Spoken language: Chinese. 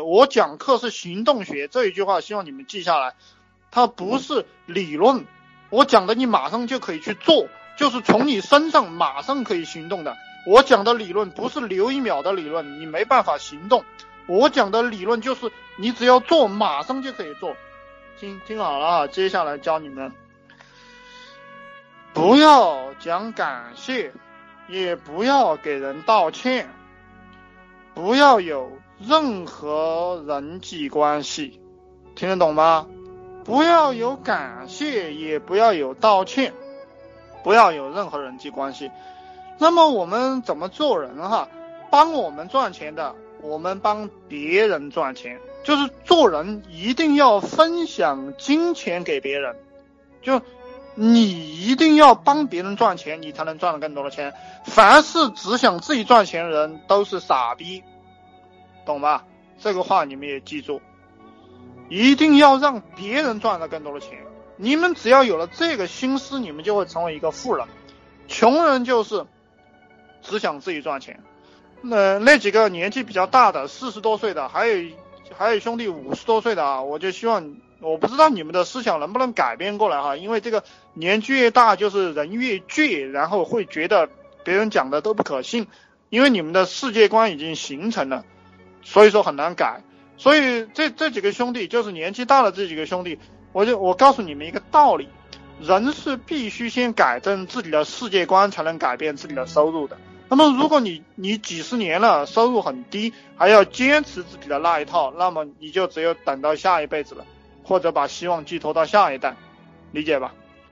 我讲课是行动学，这一句话希望你们记下来，它不是理论，我讲的你马上就可以去做，就是从你身上马上可以行动的。我讲的理论不是留一秒的理论，你没办法行动。我讲的理论就是你只要做，马上就可以做。听听好了啊，接下来教你们，不要讲感谢，也不要给人道歉，不要有任何人际关系，听得懂吗？不要有感谢，也不要有道歉，不要有任何人际关系。那么我们怎么做人哈？帮我们赚钱的。我们帮别人赚钱，就是做人一定要分享金钱给别人，就你一定要帮别人赚钱，你才能赚到更多的钱。凡是只想自己赚钱的人都是傻逼，懂吧？这个话你们也记住，一定要让别人赚到更多的钱。你们只要有了这个心思，你们就会成为一个富人。穷人就是只想自己赚钱。那那几个年纪比较大的，四十多岁的，还有还有兄弟五十多岁的啊，我就希望，我不知道你们的思想能不能改变过来哈，因为这个年纪越大，就是人越倔，然后会觉得别人讲的都不可信，因为你们的世界观已经形成了，所以说很难改。所以这这几个兄弟，就是年纪大的这几个兄弟，我就我告诉你们一个道理，人是必须先改正自己的世界观，才能改变自己的收入的。那么，如果你你几十年了，收入很低，还要坚持自己的那一套，那么你就只有等到下一辈子了，或者把希望寄托到下一代，理解吧？